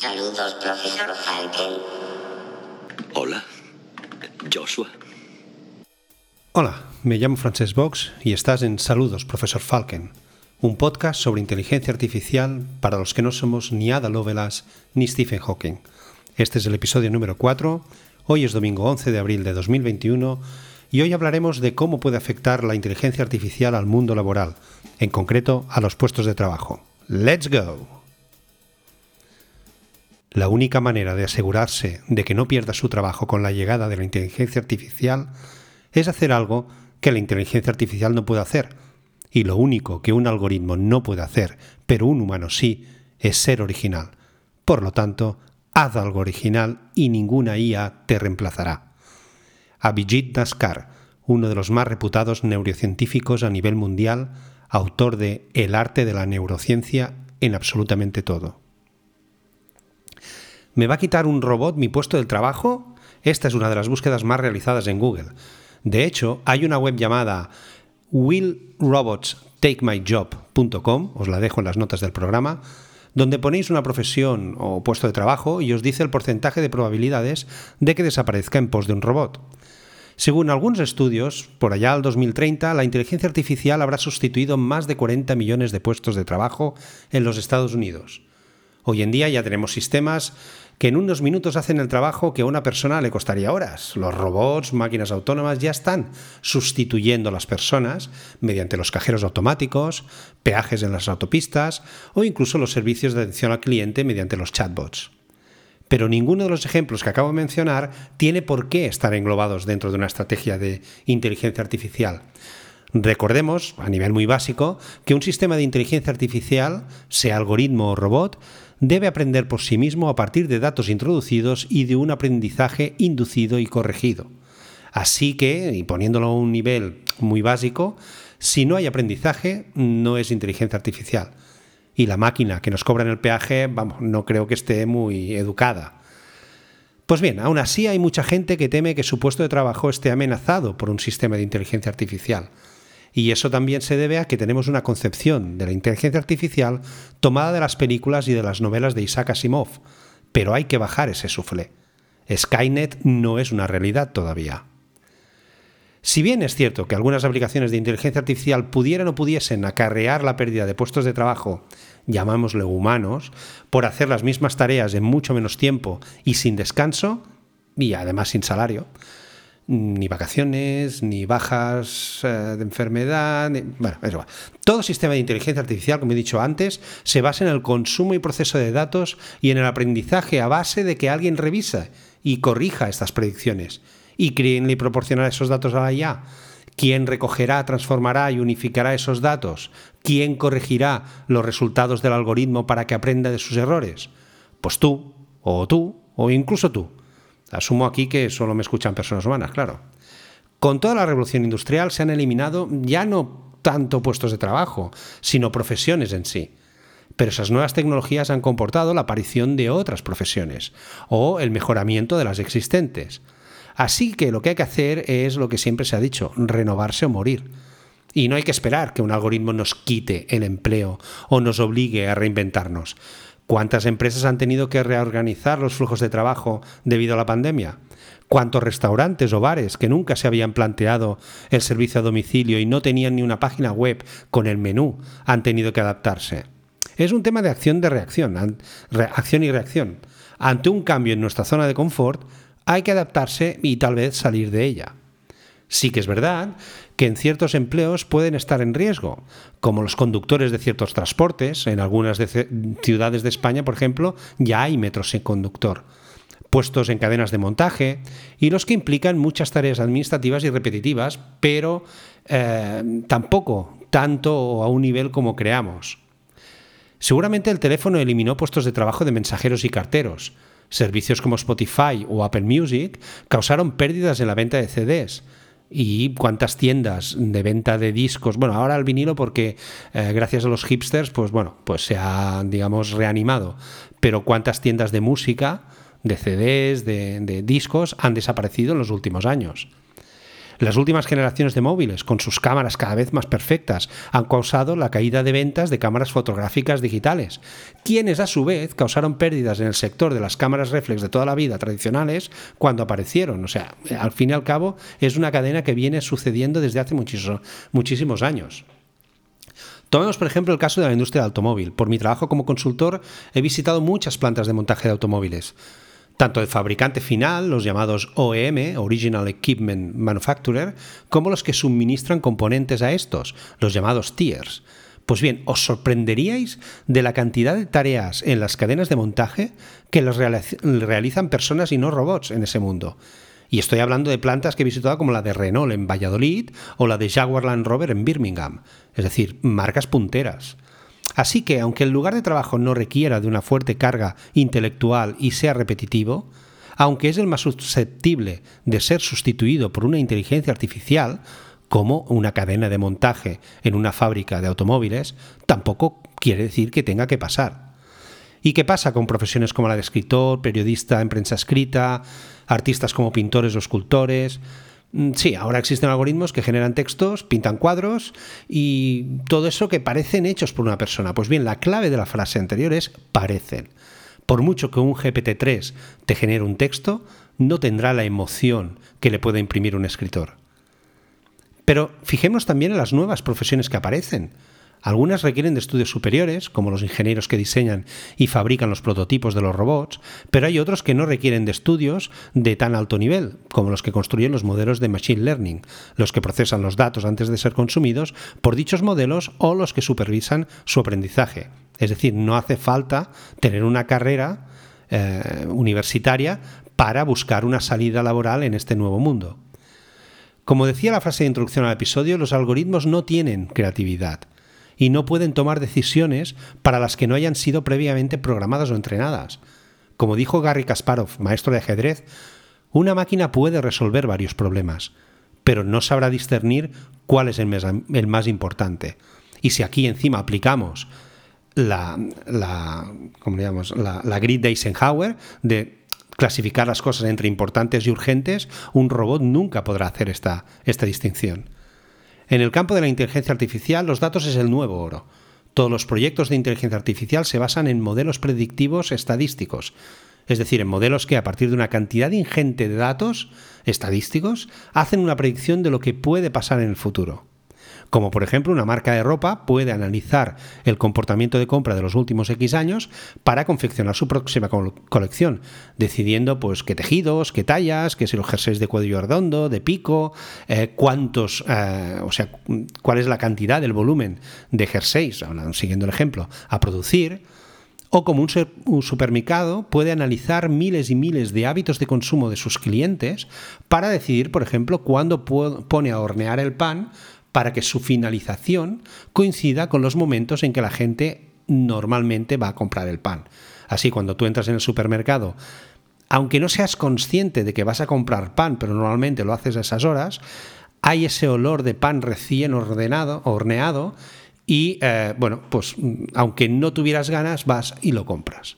Saludos, profesor Falken. Hola, Joshua. Hola, me llamo Frances Box y estás en Saludos, profesor Falken, un podcast sobre inteligencia artificial para los que no somos ni Ada Lovelace ni Stephen Hawking. Este es el episodio número 4, hoy es domingo 11 de abril de 2021 y hoy hablaremos de cómo puede afectar la inteligencia artificial al mundo laboral, en concreto a los puestos de trabajo. ¡Let's go! La única manera de asegurarse de que no pierda su trabajo con la llegada de la inteligencia artificial es hacer algo que la inteligencia artificial no puede hacer. Y lo único que un algoritmo no puede hacer, pero un humano sí, es ser original. Por lo tanto, haz algo original y ninguna IA te reemplazará. Abhijit Daskar, uno de los más reputados neurocientíficos a nivel mundial, autor de El arte de la neurociencia en absolutamente todo. ¿Me va a quitar un robot mi puesto de trabajo? Esta es una de las búsquedas más realizadas en Google. De hecho, hay una web llamada willrobotstakemyjob.com, os la dejo en las notas del programa, donde ponéis una profesión o puesto de trabajo y os dice el porcentaje de probabilidades de que desaparezca en pos de un robot. Según algunos estudios, por allá al 2030, la inteligencia artificial habrá sustituido más de 40 millones de puestos de trabajo en los Estados Unidos. Hoy en día ya tenemos sistemas que en unos minutos hacen el trabajo que a una persona le costaría horas. Los robots, máquinas autónomas ya están sustituyendo a las personas mediante los cajeros automáticos, peajes en las autopistas o incluso los servicios de atención al cliente mediante los chatbots. Pero ninguno de los ejemplos que acabo de mencionar tiene por qué estar englobados dentro de una estrategia de inteligencia artificial. Recordemos, a nivel muy básico, que un sistema de inteligencia artificial, sea algoritmo o robot, debe aprender por sí mismo a partir de datos introducidos y de un aprendizaje inducido y corregido. Así que, y poniéndolo a un nivel muy básico, si no hay aprendizaje, no es inteligencia artificial. Y la máquina que nos cobra en el peaje, vamos, no creo que esté muy educada. Pues bien, aún así hay mucha gente que teme que su puesto de trabajo esté amenazado por un sistema de inteligencia artificial. Y eso también se debe a que tenemos una concepción de la inteligencia artificial tomada de las películas y de las novelas de Isaac Asimov. Pero hay que bajar ese suflé. Skynet no es una realidad todavía. Si bien es cierto que algunas aplicaciones de inteligencia artificial pudieran o pudiesen acarrear la pérdida de puestos de trabajo, llamámosle humanos, por hacer las mismas tareas en mucho menos tiempo y sin descanso, y además sin salario, ni vacaciones, ni bajas eh, de enfermedad, bueno, eso va. Todo sistema de inteligencia artificial, como he dicho antes, se basa en el consumo y proceso de datos y en el aprendizaje a base de que alguien revisa y corrija estas predicciones. ¿Y quién le proporcionará esos datos a la IA? ¿Quién recogerá, transformará y unificará esos datos? ¿Quién corregirá los resultados del algoritmo para que aprenda de sus errores? Pues tú, o tú, o incluso tú. Asumo aquí que solo me escuchan personas humanas, claro. Con toda la revolución industrial se han eliminado ya no tanto puestos de trabajo, sino profesiones en sí. Pero esas nuevas tecnologías han comportado la aparición de otras profesiones o el mejoramiento de las existentes. Así que lo que hay que hacer es lo que siempre se ha dicho, renovarse o morir. Y no hay que esperar que un algoritmo nos quite el empleo o nos obligue a reinventarnos. ¿Cuántas empresas han tenido que reorganizar los flujos de trabajo debido a la pandemia? ¿Cuántos restaurantes o bares que nunca se habían planteado el servicio a domicilio y no tenían ni una página web con el menú han tenido que adaptarse? Es un tema de acción de reacción, acción y reacción. Ante un cambio en nuestra zona de confort, hay que adaptarse y tal vez salir de ella. Sí que es verdad que en ciertos empleos pueden estar en riesgo, como los conductores de ciertos transportes. En algunas ciudades de España, por ejemplo, ya hay metros sin conductor, puestos en cadenas de montaje y los que implican muchas tareas administrativas y repetitivas, pero eh, tampoco tanto a un nivel como creamos. Seguramente el teléfono eliminó puestos de trabajo de mensajeros y carteros. Servicios como Spotify o Apple Music causaron pérdidas en la venta de CDs y cuántas tiendas de venta de discos, bueno, ahora el vinilo porque eh, gracias a los hipsters, pues bueno, pues se ha, digamos, reanimado, pero cuántas tiendas de música, de CDs, de, de discos han desaparecido en los últimos años. Las últimas generaciones de móviles, con sus cámaras cada vez más perfectas, han causado la caída de ventas de cámaras fotográficas digitales, quienes a su vez causaron pérdidas en el sector de las cámaras reflex de toda la vida tradicionales cuando aparecieron. O sea, al fin y al cabo es una cadena que viene sucediendo desde hace muchísimos años. Tomemos, por ejemplo, el caso de la industria del automóvil. Por mi trabajo como consultor he visitado muchas plantas de montaje de automóviles tanto el fabricante final, los llamados OEM, Original Equipment Manufacturer, como los que suministran componentes a estos, los llamados tiers. Pues bien, os sorprenderíais de la cantidad de tareas en las cadenas de montaje que las realizan personas y no robots en ese mundo. Y estoy hablando de plantas que he visitado como la de Renault en Valladolid o la de Jaguar Land Rover en Birmingham, es decir, marcas punteras. Así que, aunque el lugar de trabajo no requiera de una fuerte carga intelectual y sea repetitivo, aunque es el más susceptible de ser sustituido por una inteligencia artificial, como una cadena de montaje en una fábrica de automóviles, tampoco quiere decir que tenga que pasar. ¿Y qué pasa con profesiones como la de escritor, periodista en prensa escrita, artistas como pintores o escultores? Mm, sí, ahora existen algoritmos que generan textos, pintan cuadros y todo eso que parecen hechos por una persona. Pues bien, la clave de la frase anterior es parecen. Por mucho que un GPT-3 te genere un texto, no tendrá la emoción que le puede imprimir un escritor. Pero fijémonos también en las nuevas profesiones que aparecen. Algunas requieren de estudios superiores, como los ingenieros que diseñan y fabrican los prototipos de los robots, pero hay otros que no requieren de estudios de tan alto nivel, como los que construyen los modelos de Machine Learning, los que procesan los datos antes de ser consumidos por dichos modelos o los que supervisan su aprendizaje. Es decir, no hace falta tener una carrera eh, universitaria para buscar una salida laboral en este nuevo mundo. Como decía la frase de introducción al episodio, los algoritmos no tienen creatividad y no pueden tomar decisiones para las que no hayan sido previamente programadas o entrenadas. Como dijo Gary Kasparov, maestro de ajedrez, una máquina puede resolver varios problemas, pero no sabrá discernir cuál es el más, importante. Y si aquí encima aplicamos la, la, la, la grid de Eisenhower de clasificar las cosas entre importantes y urgentes, un robot nunca podrá hacer esta, esta distinción. En el campo de la inteligencia artificial, los datos es el nuevo oro. Todos los proyectos de inteligencia artificial se basan en modelos predictivos estadísticos, es decir, en modelos que a partir de una cantidad ingente de datos estadísticos hacen una predicción de lo que puede pasar en el futuro como por ejemplo una marca de ropa puede analizar el comportamiento de compra de los últimos X años para confeccionar su próxima colección, decidiendo pues qué tejidos, qué tallas, qué si los jerseys de cuello redondo, de pico, eh, cuántos, eh, o sea, cuál es la cantidad, el volumen de jerseys, siguiendo el ejemplo, a producir. O como un, supermercado puede analizar miles y miles de hábitos de consumo de sus clientes para decidir, por ejemplo, cuándo pone a hornear el pan para que su finalización coincida con los momentos en que la gente normalmente va a comprar el pan. Así, cuando tú entras en el supermercado, aunque no seas consciente de que vas a comprar pan, pero normalmente lo haces a esas horas, hay ese olor de pan recién ordenado, horneado, y eh, bueno, pues aunque no tuvieras ganas, vas y lo compras.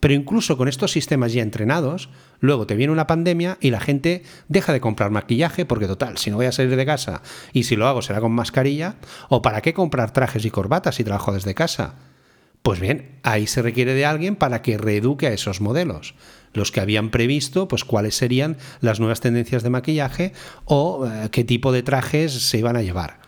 Pero incluso con estos sistemas ya entrenados, luego te viene una pandemia y la gente deja de comprar maquillaje porque total, si no voy a salir de casa y si lo hago será con mascarilla, o para qué comprar trajes y corbatas si trabajo desde casa. Pues bien, ahí se requiere de alguien para que reeduque a esos modelos, los que habían previsto pues cuáles serían las nuevas tendencias de maquillaje o eh, qué tipo de trajes se iban a llevar.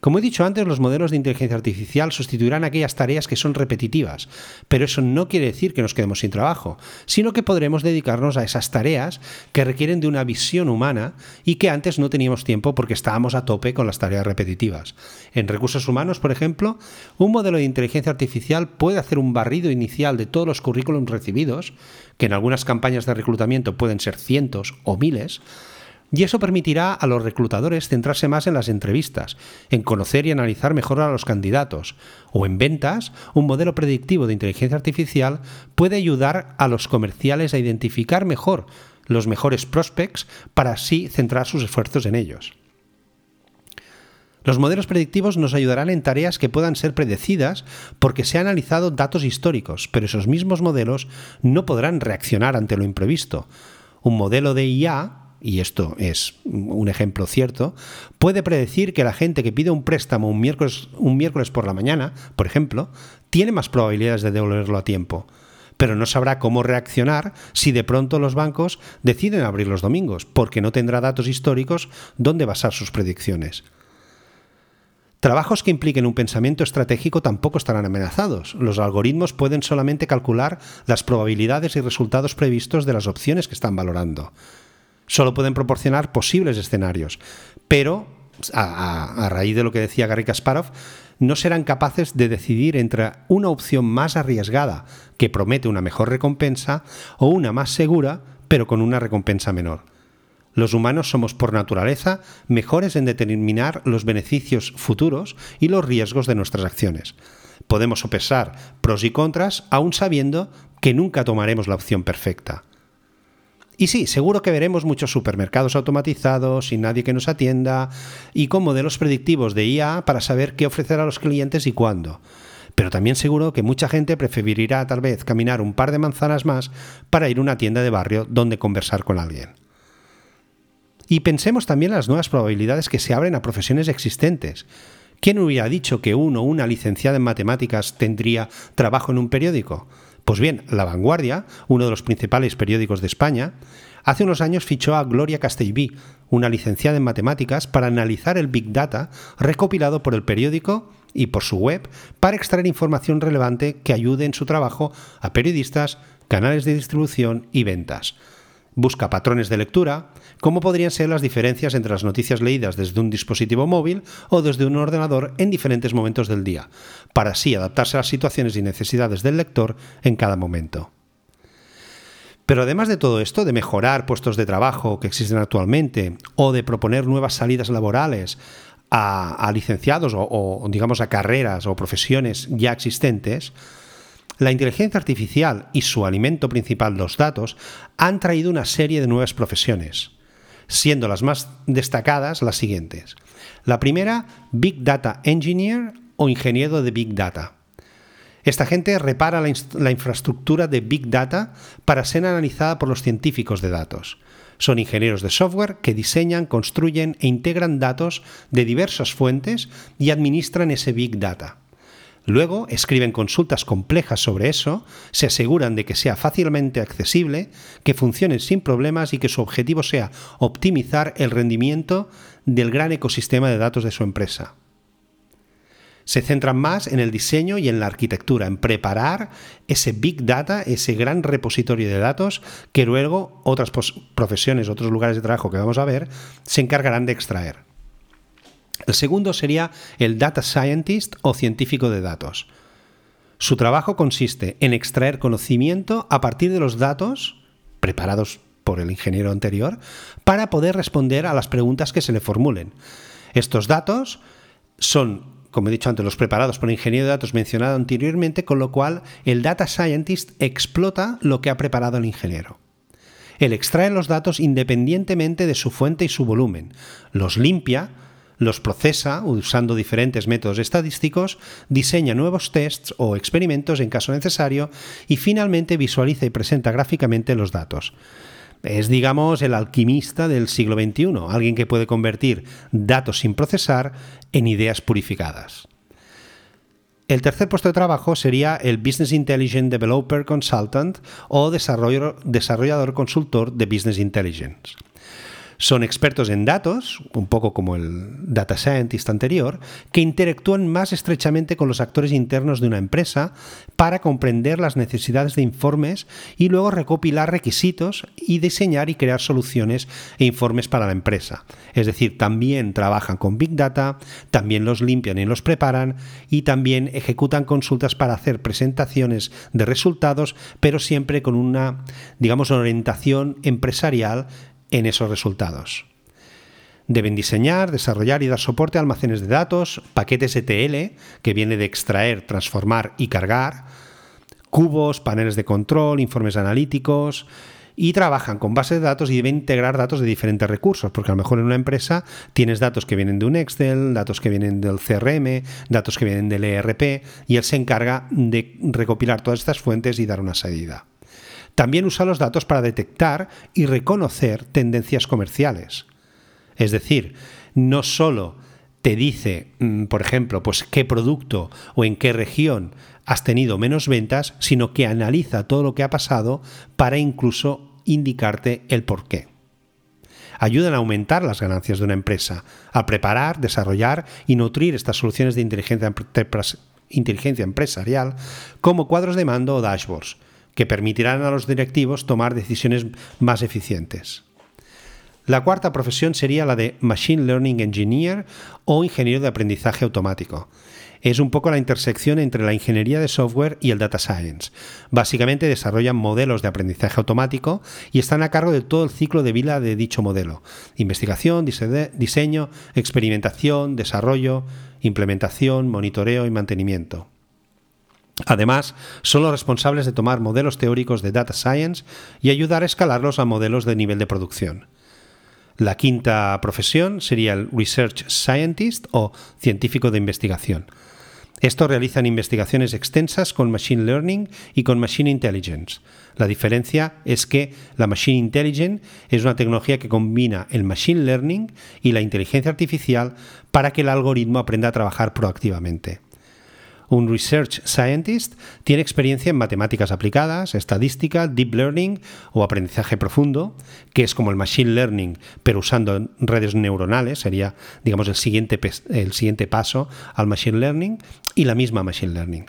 Como he dicho antes, los modelos de inteligencia artificial sustituirán aquellas tareas que son repetitivas, pero eso no quiere decir que nos quedemos sin trabajo, sino que podremos dedicarnos a esas tareas que requieren de una visión humana y que antes no teníamos tiempo porque estábamos a tope con las tareas repetitivas. En recursos humanos, por ejemplo, un modelo de inteligencia artificial puede hacer un barrido inicial de todos los currículums recibidos, que en algunas campañas de reclutamiento pueden ser cientos o miles, y eso permitirá a los reclutadores centrarse más en las entrevistas, en conocer y analizar mejor a los candidatos. O en ventas, un modelo predictivo de inteligencia artificial puede ayudar a los comerciales a identificar mejor los mejores prospects para así centrar sus esfuerzos en ellos. Los modelos predictivos nos ayudarán en tareas que puedan ser predecidas porque se han analizado datos históricos, pero esos mismos modelos no podrán reaccionar ante lo imprevisto. Un modelo de IA y esto es un ejemplo cierto, puede predecir que la gente que pide un préstamo un miércoles, por la mañana, por ejemplo, tiene más probabilidades de devolverlo a tiempo pero no sabrá cómo reaccionar si de pronto los bancos deciden abrir los domingos, porque no tendrá datos históricos donde basar sus predicciones. Trabajos que impliquen un pensamiento estratégico tampoco estarán amenazados. Los algoritmos pueden solamente calcular las probabilidades y resultados previstos de las opciones que están valorando. Solo pueden proporcionar posibles escenarios, pero a, raíz de lo que decía Gary Kasparov, no serán capaces de decidir entre una opción más arriesgada, que promete una mejor recompensa, o una más segura, pero con una recompensa menor. Los humanos somos por naturaleza mejores en determinar los beneficios futuros y los riesgos de nuestras acciones. Podemos sopesar pros y contras aún sabiendo que nunca tomaremos la opción perfecta. Y sí, seguro que veremos muchos supermercados automatizados, sin nadie que nos atienda, y con modelos predictivos de IA para saber qué ofrecer a los clientes y cuándo. Pero también seguro que mucha gente preferirá tal vez caminar un par de manzanas más para ir a una tienda de barrio donde conversar con alguien. Y pensemos también en las nuevas probabilidades que se abren a profesiones existentes. ¿Quién hubiera dicho que uno o una licenciada en matemáticas tendría trabajo en un periódico? Pues bien, La Vanguardia, uno de los principales periódicos de España, hace unos años fichó a Gloria Castellví, una licenciada en matemáticas, para analizar el Big Data recopilado por el periódico y por su web para extraer información relevante que ayude en su trabajo a periodistas, canales de distribución y ventas. Busca patrones de lectura, cómo podrían ser las diferencias entre las noticias leídas desde un dispositivo móvil o desde un ordenador en diferentes momentos del día, para así adaptarse a las situaciones y necesidades del lector en cada momento. Pero además de todo esto, de mejorar puestos de trabajo que existen actualmente o de proponer nuevas salidas laborales a, licenciados o digamos a carreras o profesiones ya existentes, la inteligencia artificial y su alimento principal, los datos, han traído una serie de nuevas profesiones, siendo las más destacadas las siguientes. La primera, Big Data Engineer o ingeniero de Big Data. Esta gente repara la, infraestructura de Big Data para ser analizada por los científicos de datos. Son ingenieros de software que diseñan, construyen e integran datos de diversas fuentes y administran ese Big Data. Luego escriben consultas complejas sobre eso, se aseguran de que sea fácilmente accesible, que funcione sin problemas y que su objetivo sea optimizar el rendimiento del gran ecosistema de datos de su empresa. Se centran más en el diseño y en la arquitectura, en preparar ese big data, ese gran repositorio de datos que luego otras profesiones, otros lugares de trabajo que vamos a ver, se encargarán de extraer. El segundo sería el data scientist o científico de datos. Su trabajo consiste en extraer conocimiento a partir de los datos preparados por el ingeniero anterior para poder responder a las preguntas que se le formulen. Estos datos son, como he dicho antes, los preparados por el ingeniero de datos mencionado anteriormente, con lo cual el data scientist explota lo que ha preparado el ingeniero. Él extrae los datos independientemente de su fuente y su volumen, los limpia, los procesa usando diferentes métodos estadísticos, diseña nuevos tests o experimentos en caso necesario y finalmente visualiza y presenta gráficamente los datos. Es, digamos, el alquimista del siglo XXI, alguien que puede convertir datos sin procesar en ideas purificadas. El tercer puesto de trabajo sería el Business Intelligence Developer Consultant o desarrollador consultor de Business Intelligence. Son expertos en datos, un poco como el data scientist anterior, que interactúan más estrechamente con los actores internos de una empresa para comprender las necesidades de informes y luego recopilar requisitos y diseñar y crear soluciones e informes para la empresa. Es decir, también trabajan con Big Data, también los limpian y los preparan y también ejecutan consultas para hacer presentaciones de resultados, pero siempre con una, digamos, orientación empresarial en esos resultados. Deben diseñar, desarrollar y dar soporte a almacenes de datos, paquetes ETL, que viene de extraer, transformar y cargar, cubos, paneles de control, informes analíticos, y trabajan con bases de datos y deben integrar datos de diferentes recursos, porque a lo mejor en una empresa tienes datos que vienen de un Excel, datos que vienen del CRM, datos que vienen del ERP, y él se encarga de recopilar todas estas fuentes y dar una salida. También usa los datos para detectar y reconocer tendencias comerciales. Es decir, no solo te dice, mm, por ejemplo, pues qué producto o en qué región has tenido menos ventas, sino que analiza todo lo que ha pasado para incluso indicarte el por qué. Ayudan a aumentar las ganancias de una empresa, a preparar, desarrollar y nutrir estas soluciones de inteligencia, inteligencia empresarial como cuadros de mando o dashboards, que permitirán a los directivos tomar decisiones más eficientes. La cuarta profesión sería la de Machine Learning Engineer o ingeniero de aprendizaje automático. Es un poco la intersección entre la ingeniería de software y el data science. Básicamente desarrollan modelos de aprendizaje automático y están a cargo de todo el ciclo de vida de dicho modelo. Investigación, diseño, experimentación, desarrollo, implementación, monitoreo y mantenimiento. Además, son los responsables de tomar modelos teóricos de data science y ayudar a escalarlos a modelos de nivel de producción. La quinta profesión sería el Research Scientist o científico de investigación. Estos realizan investigaciones extensas con Machine Learning y con Machine Intelligence. La diferencia es que la Machine Intelligence es una tecnología que combina el Machine Learning y la inteligencia artificial para que el algoritmo aprenda a trabajar proactivamente. Un Research Scientist tiene experiencia en matemáticas aplicadas, estadística, deep learning o aprendizaje profundo, que es como el machine learning, pero usando redes neuronales, sería, digamos, el siguiente, el siguiente paso al machine learning y la misma machine learning.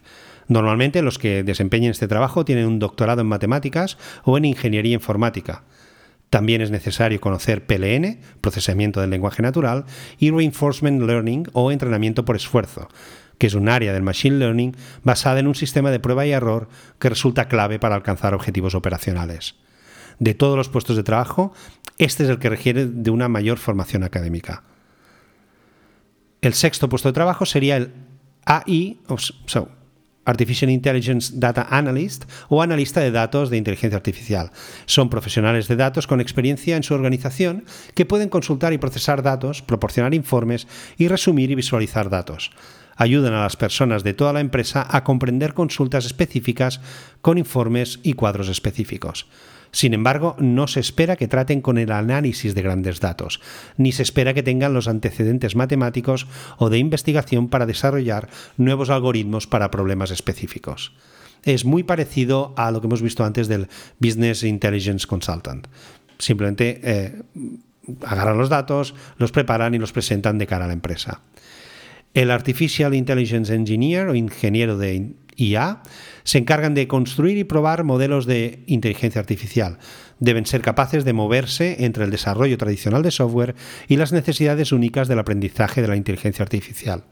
Normalmente los que desempeñen este trabajo tienen un doctorado en matemáticas o en ingeniería informática. También es necesario conocer PLN, procesamiento del lenguaje natural, y Reinforcement Learning o entrenamiento por esfuerzo, que es un área del Machine Learning basada en un sistema de prueba y error que resulta clave para alcanzar objetivos operacionales. De todos los puestos de trabajo, este es el que requiere de una mayor formación académica. El sexto puesto de trabajo sería el AI, Artificial Intelligence Data Analyst o analista de datos de inteligencia artificial. Son profesionales de datos con experiencia en su organización que pueden consultar y procesar datos, proporcionar informes y resumir y visualizar datos ayudan a las personas de toda la empresa a comprender consultas específicas con informes y cuadros específicos. Sin embargo, no se espera que traten con el análisis de grandes datos, ni se espera que tengan los antecedentes matemáticos o de investigación para desarrollar nuevos algoritmos para problemas específicos. Es muy parecido a lo que hemos visto antes del Business Intelligence Consultant. Simplemente eh, agarran los datos, los preparan y los presentan de cara a la empresa. El Artificial Intelligence Engineer o ingeniero de IA se encargan de construir y probar modelos de inteligencia artificial. Deben ser capaces de moverse entre el desarrollo tradicional de software y las necesidades únicas del aprendizaje de la inteligencia artificial.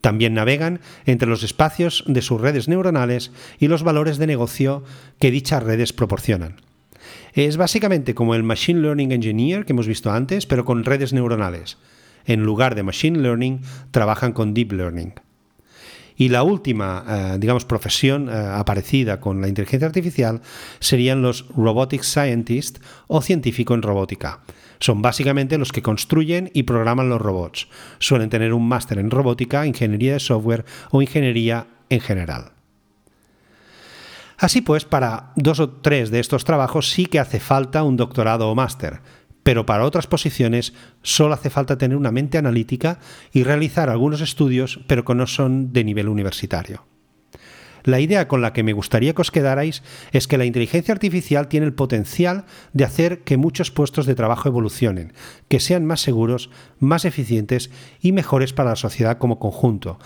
También navegan entre los espacios de sus redes neuronales y los valores de negocio que dichas redes proporcionan. Es básicamente como el Machine Learning Engineer que hemos visto antes, pero con redes neuronales en lugar de Machine Learning, trabajan con Deep Learning. Y la última, eh, digamos, profesión eh, aparecida con la inteligencia artificial serían los Robotic Scientists o científico en robótica. Son básicamente los que construyen y programan los robots. Suelen tener un máster en robótica, ingeniería de software o ingeniería en general. Así pues, para dos o tres de estos trabajos sí que hace falta un doctorado o máster, pero para otras posiciones solo hace falta tener una mente analítica y realizar algunos estudios, pero que no son de nivel universitario. La idea con la que me gustaría que os quedarais es que la inteligencia artificial tiene el potencial de hacer que muchos puestos de trabajo evolucionen, que sean más seguros, más eficientes y mejores para la sociedad como conjunto,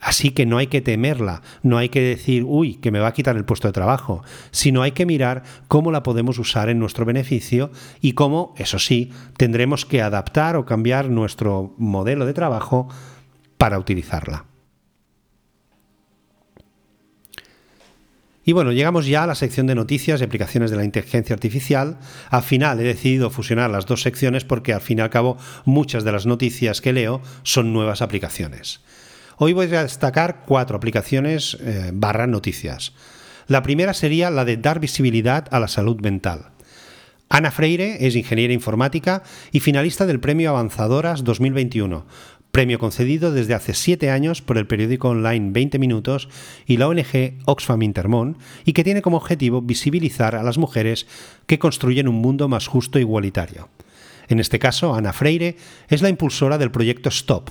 Así que no hay que temerla, no hay que decir, uy, que me va a quitar el puesto de trabajo, sino hay que mirar cómo la podemos usar en nuestro beneficio y cómo, eso sí, tendremos que adaptar o cambiar nuestro modelo de trabajo para utilizarla. Y bueno, llegamos ya a la sección de noticias y aplicaciones de la inteligencia artificial. Al final he decidido fusionar las dos secciones porque al fin y al cabo muchas de las noticias que leo son nuevas aplicaciones. Hoy voy a destacar cuatro aplicaciones eh, barra noticias. La primera sería la de dar visibilidad a la salud mental. Ana Freire es ingeniera informática y finalista del Premio Avanzadoras 2021, premio concedido desde hace siete años por el periódico online 20 Minutos y la ONG Oxfam Intermón, y que tiene como objetivo visibilizar a las mujeres que construyen un mundo más justo e igualitario. En este caso, Ana Freire es la impulsora del proyecto STOP,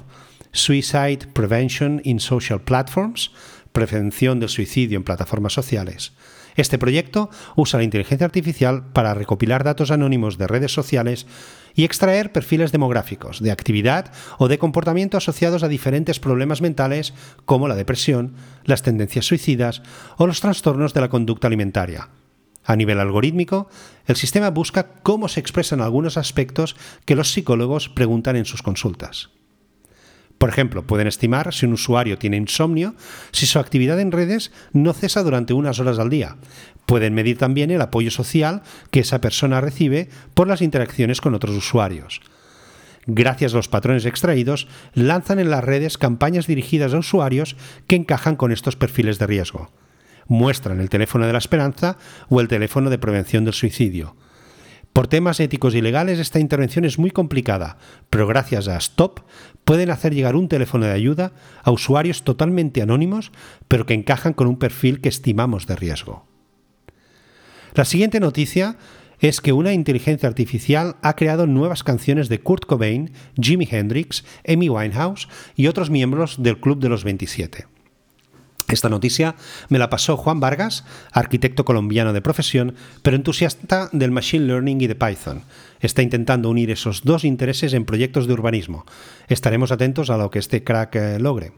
Suicide Prevention in Social Platforms, prevención del suicidio en plataformas sociales. Este proyecto usa la inteligencia artificial para recopilar datos anónimos de redes sociales y extraer perfiles demográficos, de actividad o de comportamiento asociados a diferentes problemas mentales como la depresión, las tendencias suicidas o los trastornos de la conducta alimentaria. A nivel algorítmico, el sistema busca cómo se expresan algunos aspectos que los psicólogos preguntan en sus consultas. Por ejemplo, pueden estimar si un usuario tiene insomnio, si su actividad en redes no cesa durante unas horas al día. Pueden medir también el apoyo social que esa persona recibe por las interacciones con otros usuarios. Gracias a los patrones extraídos, lanzan en las redes campañas dirigidas a usuarios que encajan con estos perfiles de riesgo. Muestran el teléfono de la esperanza o el teléfono de prevención del suicidio por temas éticos y legales esta intervención es muy complicada, pero gracias a Stop pueden hacer llegar un teléfono de ayuda a usuarios totalmente anónimos, pero que encajan con un perfil que estimamos de riesgo. La siguiente noticia es que una inteligencia artificial ha creado nuevas canciones de Kurt Cobain, Jimi Hendrix, Amy Winehouse y otros miembros del Club de los 27. Esta noticia me la pasó Juan Vargas, arquitecto colombiano de profesión, pero entusiasta del Machine Learning y de Python. Está intentando unir esos dos intereses en proyectos de urbanismo. Estaremos atentos a lo que este crack eh, logre.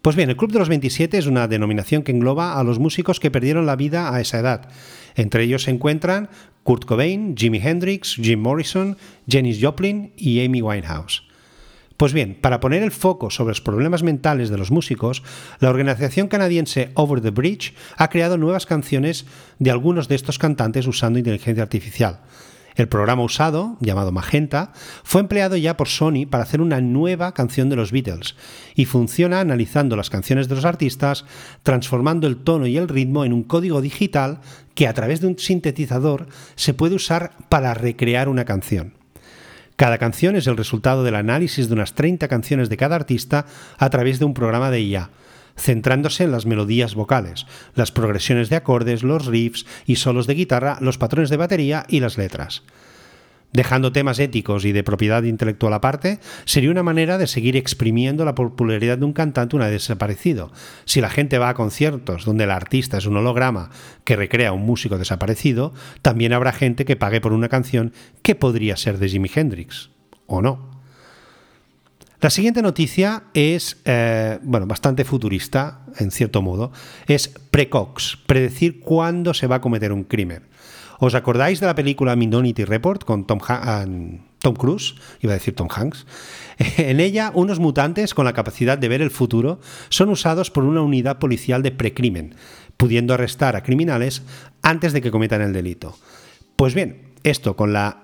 Pues bien, el Club de los 27 es una denominación que engloba a los músicos que perdieron la vida a esa edad. Entre ellos se encuentran Kurt Cobain, Jimi Hendrix, Jim Morrison, Janis Joplin y Amy Winehouse. Pues bien, para poner el foco sobre los problemas mentales de los músicos, la organización canadiense Over the Bridge ha creado nuevas canciones de algunos de estos cantantes usando inteligencia artificial. El programa usado, llamado Magenta, fue empleado ya por Sony para hacer una nueva canción de los Beatles y funciona analizando las canciones de los artistas, transformando el tono y el ritmo en un código digital que a través de un sintetizador se puede usar para recrear una canción. Cada canción es el resultado del análisis de unas 30 canciones de cada artista a través de un programa de IA, centrándose en las melodías vocales, las progresiones de acordes, los riffs y solos de guitarra, los patrones de batería y las letras. Dejando temas éticos y de propiedad intelectual aparte, sería una manera de seguir exprimiendo la popularidad de un cantante una vez desaparecido. Si la gente va a conciertos donde el artista es un holograma que recrea a un músico desaparecido, también habrá gente que pague por una canción que podría ser de Jimi Hendrix, o no. La siguiente noticia es, eh, bueno, bastante futurista, en cierto modo. Es precox, predecir cuándo se va a cometer un crimen. ¿Os acordáis de la película Minority Report con Tom, Tom Cruise? Iba a decir Tom Hanks. En ella, unos mutantes con la capacidad de ver el futuro son usados por una unidad policial de precrimen, pudiendo arrestar a criminales antes de que cometan el delito. Pues bien, esto con la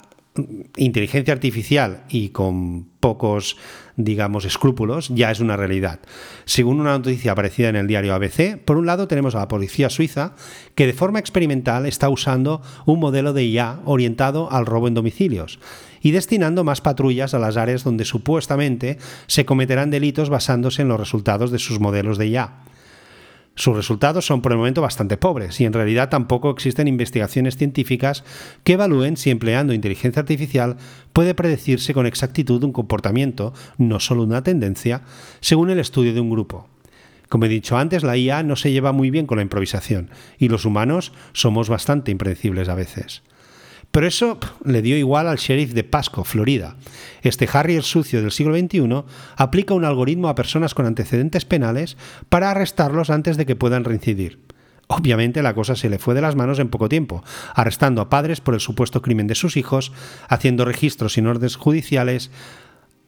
inteligencia artificial y con pocos, digamos, escrúpulos, ya es una realidad. Según una noticia aparecida en el diario ABC, por un lado tenemos a la policía suiza que de forma experimental está usando un modelo de IA orientado al robo en domicilios y destinando más patrullas a las áreas donde supuestamente se cometerán delitos basándose en los resultados de sus modelos de IA. Sus resultados son por el momento bastante pobres y en realidad tampoco existen investigaciones científicas que evalúen si empleando inteligencia artificial puede predecirse con exactitud un comportamiento, no solo una tendencia, según el estudio de un grupo. Como he dicho antes, la IA no se lleva muy bien con la improvisación y los humanos somos bastante impredecibles a veces. Pero eso le dio igual al sheriff de Pasco, Florida. Este Harrier sucio del siglo XXI aplica un algoritmo a personas con antecedentes penales para arrestarlos antes de que puedan reincidir. Obviamente la cosa se le fue de las manos en poco tiempo, arrestando a padres por el supuesto crimen de sus hijos, haciendo registros sin órdenes judiciales,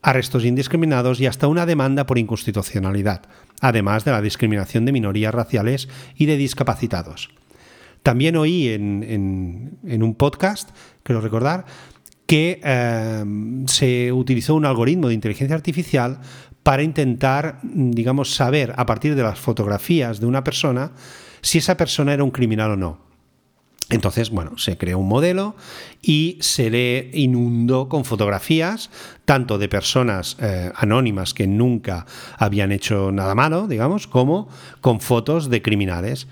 arrestos indiscriminados y hasta una demanda por inconstitucionalidad, además de la discriminación de minorías raciales y de discapacitados. También oí en, un podcast, creo recordar, que eh, se utilizó un algoritmo de inteligencia artificial para intentar, digamos, saber a partir de las fotografías de una persona si esa persona era un criminal o no. Entonces, bueno, se creó un modelo y se le inundó con fotografías, tanto de personas eh, anónimas que nunca habían hecho nada malo, digamos, como con fotos de criminales.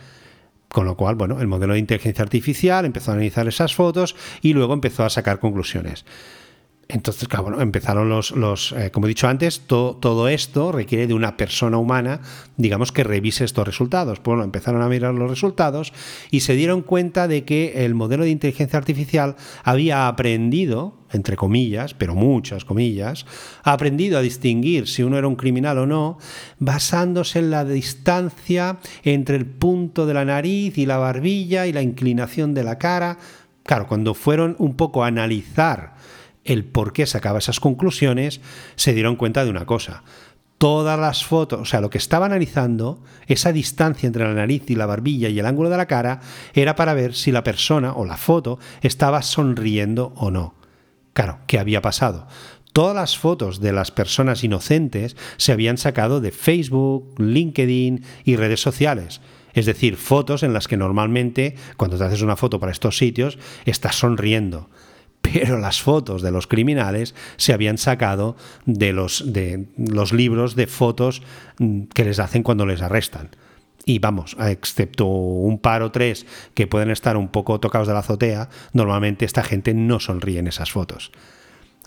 Con lo cual, bueno, el modelo de inteligencia artificial empezó a analizar esas fotos y luego empezó a sacar conclusiones. Entonces, claro, empezaron los, los eh, como he dicho antes, todo esto requiere de una persona humana, digamos, que revise estos resultados. Bueno, empezaron a mirar los resultados y se dieron cuenta de que el modelo de inteligencia artificial había aprendido, entre comillas, pero muchas comillas, ha aprendido a distinguir si uno era un criminal o no, basándose en la distancia entre el punto de la nariz y la barbilla y la inclinación de la cara. Claro, cuando fueron un poco a analizar el por qué sacaba esas conclusiones, se dieron cuenta de una cosa. Todas las fotos, o sea, lo que estaba analizando, esa distancia entre la nariz y la barbilla y el ángulo de la cara, era para ver si la persona o la foto estaba sonriendo o no. Claro, ¿qué había pasado? Todas las fotos de las personas inocentes se habían sacado de Facebook, LinkedIn y redes sociales. Es decir, fotos en las que normalmente, cuando te haces una foto para estos sitios, estás sonriendo pero las fotos de los criminales se habían sacado de los, de los libros de fotos mm, que les hacen cuando les arrestan. Y vamos, excepto un par o tres que pueden estar un poco tocados de la azotea, normalmente esta gente no sonríe en esas fotos.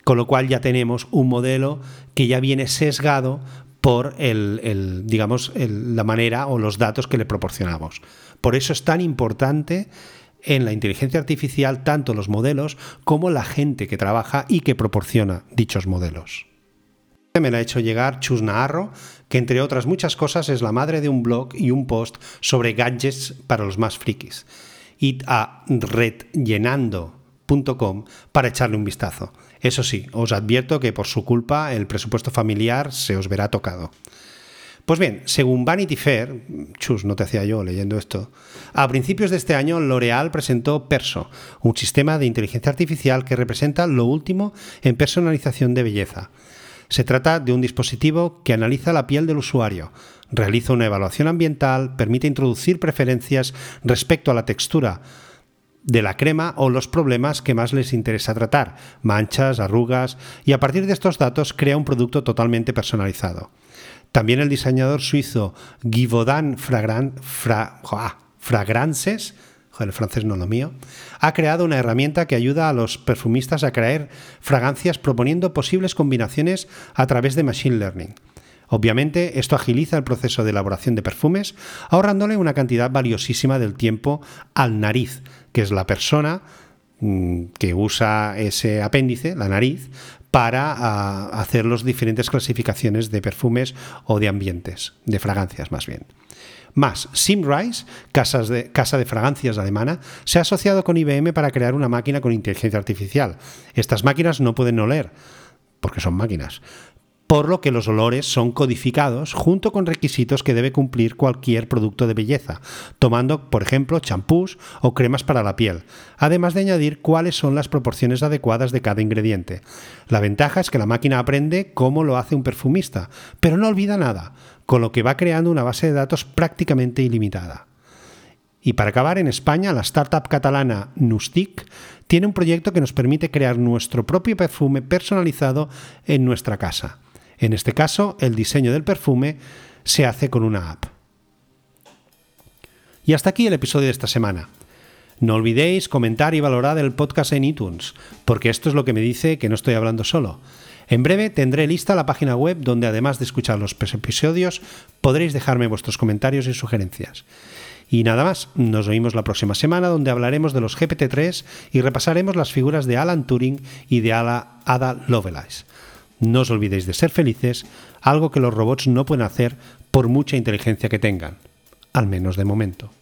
Con lo cual ya tenemos un modelo que ya viene sesgado por el, digamos, la manera o los datos que le proporcionamos. Por eso es tan importante en la inteligencia artificial tanto los modelos como la gente que trabaja y que proporciona dichos modelos. Me la ha hecho llegar Chus Naharro, que entre otras muchas cosas es la madre de un blog y un post sobre gadgets para los más frikis. Id a redllenando.com para echarle un vistazo. Eso sí, os advierto que por su culpa el presupuesto familiar se os verá tocado. Pues bien, según Vanity Fair, chus, no te hacía yo leyendo esto, a principios de este año L'Oreal presentó Perso, un sistema de inteligencia artificial que representa lo último en personalización de belleza. Se trata de un dispositivo que analiza la piel del usuario, realiza una evaluación ambiental, permite introducir preferencias respecto a la textura de la crema o los problemas que más les interesa tratar, manchas, arrugas, y a partir de estos datos crea un producto totalmente personalizado. También el diseñador suizo Givaudan Fragran, Fragrances, el francés no lo mío, ha creado una herramienta que ayuda a los perfumistas a crear fragancias proponiendo posibles combinaciones a través de Machine Learning. Obviamente, esto agiliza el proceso de elaboración de perfumes, ahorrándole una cantidad valiosísima del tiempo al nariz, que es la persona mm, que usa ese apéndice, la nariz, para hacer las diferentes clasificaciones de perfumes o de ambientes, de fragancias más bien. Más, Simrise, de, casa de fragancias alemana, se ha asociado con IBM para crear una máquina con inteligencia artificial. Estas máquinas no pueden oler, porque son máquinas, por lo que los olores son codificados junto con requisitos que debe cumplir cualquier producto de belleza, tomando, por ejemplo, champús o cremas para la piel, además de añadir cuáles son las proporciones adecuadas de cada ingrediente. La ventaja es que la máquina aprende cómo lo hace un perfumista, pero no olvida nada, con lo que va creando una base de datos prácticamente ilimitada. Y para acabar, en España, la startup catalana Nustic tiene un proyecto que nos permite crear nuestro propio perfume personalizado en nuestra casa. En este caso, el diseño del perfume se hace con una app. Y hasta aquí el episodio de esta semana. No olvidéis comentar y valorar el podcast en iTunes, porque esto es lo que me dice que no estoy hablando solo. En breve tendré lista la página web donde además de escuchar los episodios podréis dejarme vuestros comentarios y sugerencias. Y nada más, nos oímos la próxima semana donde hablaremos de los GPT-3 y repasaremos las figuras de Alan Turing y de Ada Lovelace. No os olvidéis de ser felices, algo que los robots no pueden hacer por mucha inteligencia que tengan, al menos de momento.